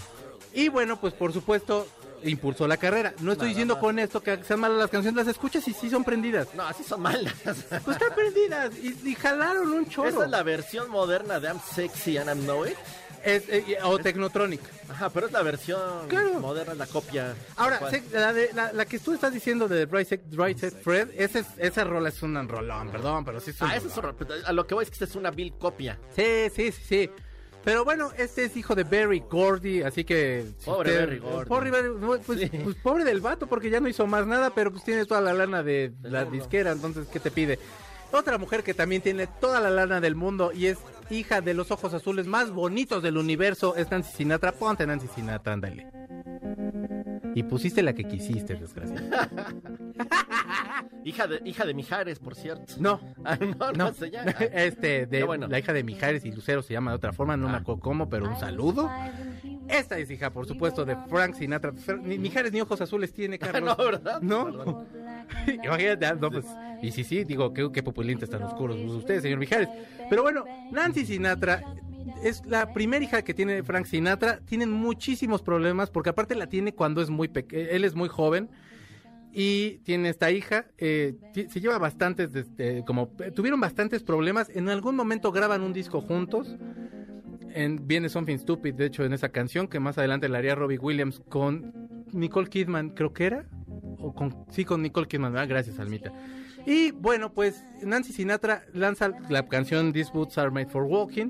B: Y bueno, pues por supuesto, impulsó la carrera. No estoy diciendo
C: más.
B: con esto que sean malas las canciones, las escuchas y sí son prendidas.
C: No, así son malas.
B: Pues están prendidas y, y jalaron un chorro.
C: Esa es la versión moderna de I'm Sexy and I Know It.
B: Es, eh, o Technotronic.
C: Ajá, pero es la versión
B: Claro.
C: moderna, la copia.
B: Ahora, la, de- la, la que tú estás diciendo de Right Set, Fred, esa, es- esa rola es un rolón, perdón, pero sí es un
C: Ah, eso es a lo que voy es que esta es una vil copia.
B: Sí, sí, sí, sí. Pero bueno, este es hijo de Barry Gordy, así que... si
C: Pobre Berry Gordy.
B: Pobre, pues,
C: Sí.
B: pues pobre del vato, porque ya no hizo más nada, pero pues tiene toda la lana de la disquera, entonces, ¿qué te pide? Otra mujer que también tiene toda la lana del mundo y es hija de los ojos azules más bonitos del universo, es Nancy Sinatra. Ponte Nancy Sinatra, ándale. Y pusiste la que quisiste, desgraciado. *laughs*
C: Hija de, hija de Mijares, por cierto.
B: No, *laughs*
C: Ah, no, no,
B: no.
C: sé ya. *laughs*
B: Este, de
C: bueno.
B: la hija de Mijares y Lucero se llama de otra forma, no me
C: Ah.
B: acuerdo cómo, pero un saludo. Esta es hija, por supuesto, de Frank Sinatra. Ni Mijares ni ojos azules tiene, Carlos.
C: no, ¿verdad?
B: No. Imagínate, ah, no, pues, y sí, sí, digo, qué, qué pupulentos tan oscuros ustedes, señor Mijares. Pero bueno, Nancy Sinatra es la primera hija que tiene Frank Sinatra. Tienen muchísimos problemas porque aparte la tiene cuando es muy pequeño, él es muy joven y tiene esta hija. eh, se lleva bastantes, desde- como tuvieron bastantes problemas. En algún momento graban un disco juntos. En, viene Something Stupid, de hecho, en esa canción que más adelante la haría Robbie Williams con Nicole Kidman, creo que era. O con, sí, con Nicole Kidman, ¿verdad? gracias, Almita. Y bueno, pues Nancy Sinatra lanza la canción These Boots Are Made for Walking.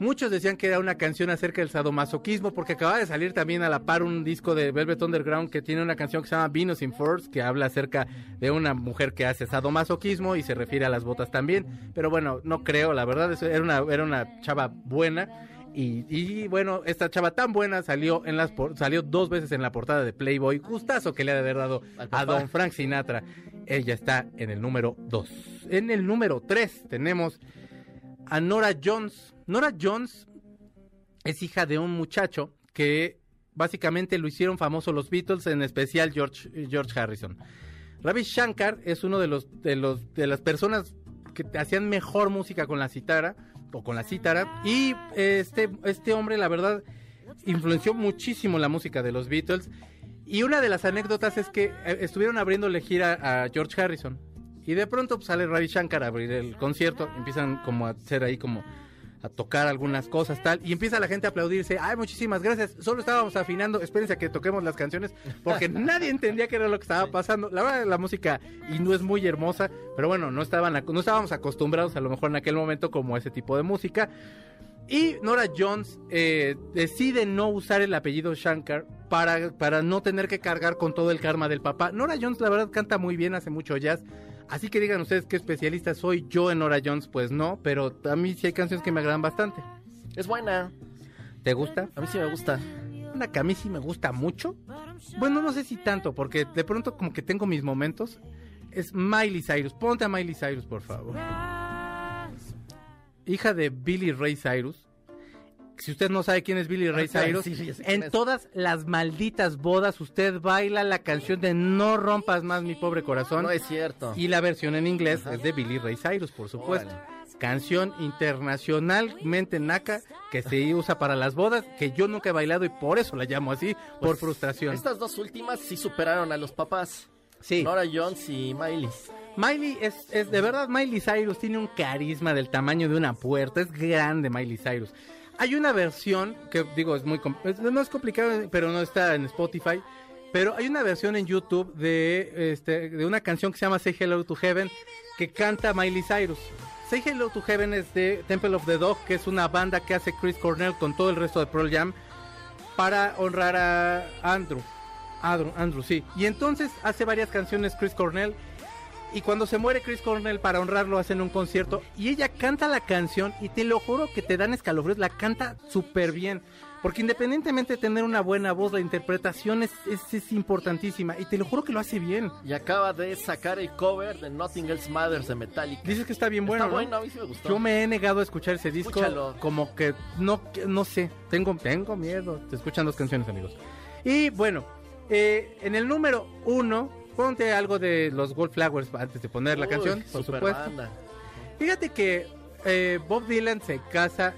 B: Muchos decían que era una canción acerca del sadomasoquismo, porque acaba de salir también a la par un disco de Velvet Underground que tiene una canción que se llama Venus in Force, que habla acerca de una mujer que hace sadomasoquismo y se refiere a las botas también. Pero bueno, no creo, la verdad, era una, era una chava buena. Y, y, bueno, esta chava tan buena salió en las por- salió dos veces en la portada de Playboy. Gustazo que le ha de haber dado a. Don Frank Sinatra. Ella está en el número 2. En el número 3 tenemos a Nora Jones. Nora Jones es hija de un muchacho que básicamente lo hicieron famoso los Beatles, en especial George, George Harrison. Ravi Shankar es uno de los, de los de las personas que hacían mejor música con la citara o con la cítara y este este hombre la verdad influenció muchísimo la música de los Beatles y una de las anécdotas es que eh, estuvieron abriéndole gira a George Harrison y de pronto pues, sale Ravi Shankar a abrir el concierto, empiezan como a hacer ahí como a tocar algunas cosas tal y empieza la gente a aplaudirse, ay muchísimas gracias, solo estábamos afinando, espérense a que toquemos las canciones porque *laughs* nadie entendía qué era lo que estaba pasando, la verdad la música no es muy hermosa, pero bueno, no estaban no estábamos acostumbrados a lo mejor en aquel momento como ese tipo de música y Nora Jones eh, decide no usar el apellido Shankar para, para no tener que cargar con todo el karma del papá. Nora Jones, la verdad, canta muy bien, hace mucho jazz. Así que digan ustedes qué especialista soy yo en Nora Jones, pues no, pero a mí sí hay canciones que me agradan bastante.
C: Es buena.
B: ¿Te gusta?
C: A mí sí me gusta.
B: Una que a mí sí me gusta mucho. Bueno, no sé si tanto, porque de pronto como que tengo mis momentos. Es Miley Cyrus. Ponte a Miley Cyrus, por favor. Hija de Billy Ray Cyrus. Si usted no sabe quién es Billy Ray
C: Ah,
B: Cyrus,
C: sí,
B: en todas las malditas bodas usted baila la canción de No rompas más mi pobre corazón.
C: No es cierto.
B: Y la versión en inglés
C: Ajá.
B: es de Billy Ray Cyrus, por supuesto.
C: Órale.
B: Canción internacionalmente naca que se usa para las bodas, que yo nunca he bailado y por eso la llamo así, por
C: Pues,
B: frustración.
C: Estas dos últimas sí superaron a los papás.
B: Sí.
C: Nora Jones y Miley.
B: Miley es, es de verdad, Miley Cyrus tiene un carisma del tamaño de una puerta, es grande Miley Cyrus. Hay una versión que digo es muy es- no complicado, pero no está en Spotify. Pero hay una versión en YouTube de este de una canción que se llama Say Hello to Heaven que canta Miley Cyrus. Say Hello to Heaven es de Temple of the Dog, que es una banda que hace Chris Cornell con todo el resto de Pearl Jam para honrar a Andrew. Andrew, Andrew, sí. Y entonces hace varias canciones Chris Cornell. Y cuando se muere Chris Cornell para honrarlo hacen un concierto y ella canta la canción y te lo juro que te dan escalofríos, la canta súper bien. Porque independientemente de tener una buena voz, la interpretación es, es, es importantísima y te lo juro que lo hace bien.
C: Y acaba de sacar el cover de Nothing Else Matters de Metallica.
B: Dices que está bien bueno,
C: Está
B: ¿no?
C: bueno, a mí sí me gustó.
B: Yo me he negado a escuchar ese disco
C: Escúchalo.
B: como que no, no sé, tengo, tengo miedo. Te escuchan dos canciones, amigos. Y bueno, eh, en el número uno, ponte algo de los Wallflowers antes de poner la canción, por supuesto.
C: banda.
B: Fíjate que eh, Bob Dylan se casa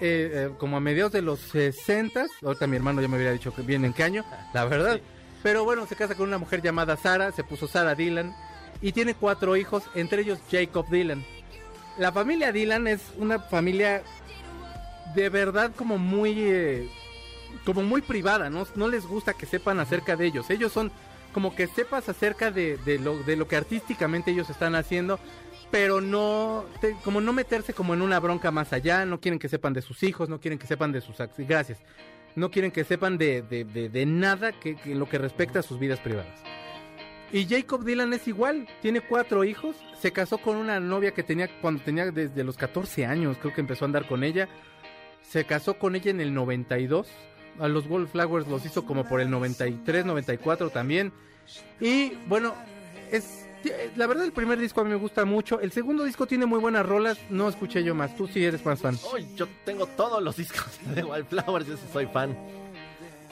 B: eh, eh, como a mediados de los 60 Ahorita mi hermano ya me hubiera dicho que viene en qué año, la verdad. Pero bueno, se casa con una mujer llamada Sara, se puso Sara Dylan y tiene cuatro hijos, entre ellos Jacob Dylan. La familia Dylan es una familia de verdad como muy como muy privada, ¿no? No les gusta que sepan acerca de ellos. Ellos son como que sepas acerca de, de lo, de lo que artísticamente ellos están haciendo, pero no, como no meterse como en una bronca más allá, no quieren que sepan de sus hijos, no quieren que sepan de sus ac- gracias, no quieren que sepan de, de, de- nada que, que lo que respecta a sus vidas privadas. Y Jacob Dylan es igual, tiene cuatro hijos, se casó con una novia que tenía cuando tenía desde los 14 años, creo que empezó a andar con ella, se casó con ella en el 92, a los Wallflowers los hizo como por el 93, 94 también, y bueno, es la verdad el primer disco a mí me gusta mucho, el segundo disco tiene muy buenas rolas, no escuché yo más, tú sí eres más fan.
C: Uy, yo tengo todos los *laughs* discos de Wildflowers, yo sí soy fan.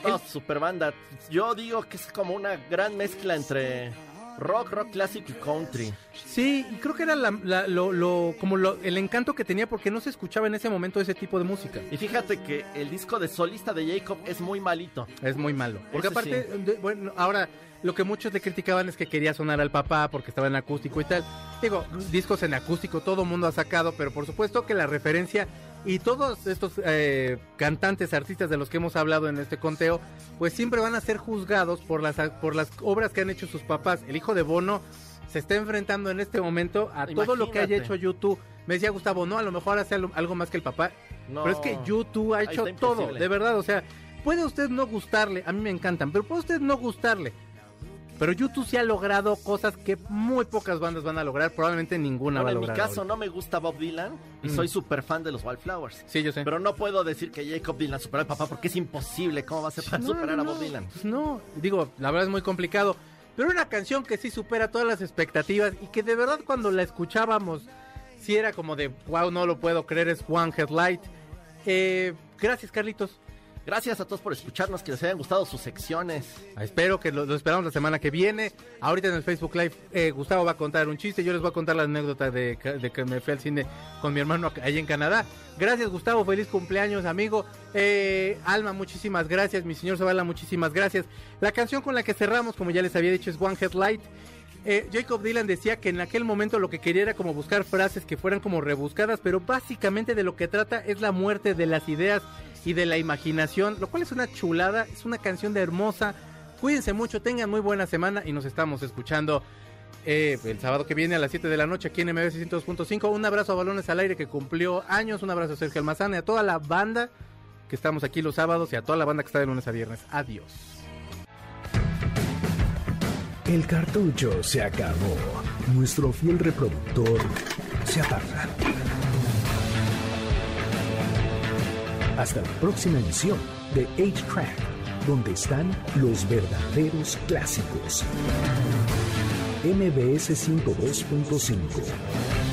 C: No, super banda. Yo digo que es como una gran mezcla entre rock, rock clásico y country.
B: Sí, y creo que era la- la- lo, lo- como lo- el encanto que tenía porque no se escuchaba en ese momento ese tipo de música.
C: Y fíjate que el disco de solista de Jacob es muy malito.
B: Es muy malo. Porque
C: Ese
B: aparte, de- bueno, ahora lo que muchos le criticaban es que quería sonar al papá porque estaba en acústico y tal. Digo, discos en acústico todo mundo ha sacado, pero por supuesto que la referencia y todos estos eh, cantantes, artistas de los que hemos hablado en este conteo, pues siempre van a ser juzgados por las, por las obras que han hecho sus papás. El hijo de Bono se está enfrentando en este momento a todo lo que haya hecho YouTube. Me decía Gustavo, no, a lo mejor hace algo, más que el papá.
C: No.
B: Pero es que YouTube ha hecho todo, de verdad, o sea, puede usted no gustarle, a mí me encantan, pero puede usted no gustarle. Pero YouTube sí ha logrado cosas que muy pocas bandas van a lograr, probablemente ninguna
C: Bueno,
B: va a
C: en mi caso no me gusta Bob Dylan y
B: Mm.
C: soy súper fan de los Wildflowers.
B: Sí, yo sé.
C: Pero no puedo decir que Jacob Dylan superó al papá porque es imposible. ¿Cómo va a ser para
B: No,
C: superar
B: no,
C: a Bob Dylan?
B: pues no, digo, la verdad es muy complicado. Pero una canción que sí supera todas las expectativas y que de verdad cuando la escuchábamos, sí era como de, wow, no lo puedo creer, es One Headlight. Eh, gracias, Carlitos.
C: Gracias a todos por escucharnos, que les hayan gustado sus secciones.
B: Ah, Espero que lo, lo esperamos la semana que viene. Ahorita en el Facebook Live, eh, Gustavo va a contar un chiste. Yo les voy a contar la anécdota de, de que me fui al cine con mi hermano ahí en Canadá. Gracias, Gustavo. Feliz cumpleaños, amigo. Eh, Alma, muchísimas gracias. Mi señor Zavala, muchísimas gracias. La canción con la que cerramos, como ya les había dicho, es One Headlight. Eh, Jacob Dylan decía que en aquel momento lo que quería era como buscar frases que fueran como rebuscadas, pero básicamente de lo que trata es la muerte de las ideas y de la imaginación, lo cual es una chulada, es una canción de hermosa. Cuídense mucho, tengan muy buena semana y nos estamos escuchando eh, el sábado que viene a las 7 de la noche aquí en MB 600.5. Un abrazo a Balones al Aire que cumplió años, un abrazo a Sergio Almazán y a toda la banda que estamos aquí los sábados y a toda la banda que está de lunes a viernes. Adiós.
A: El cartucho se acabó. Nuestro fiel reproductor se apaga. Hasta la próxima emisión de 8-Track, donde están los verdaderos clásicos. MBS 102.5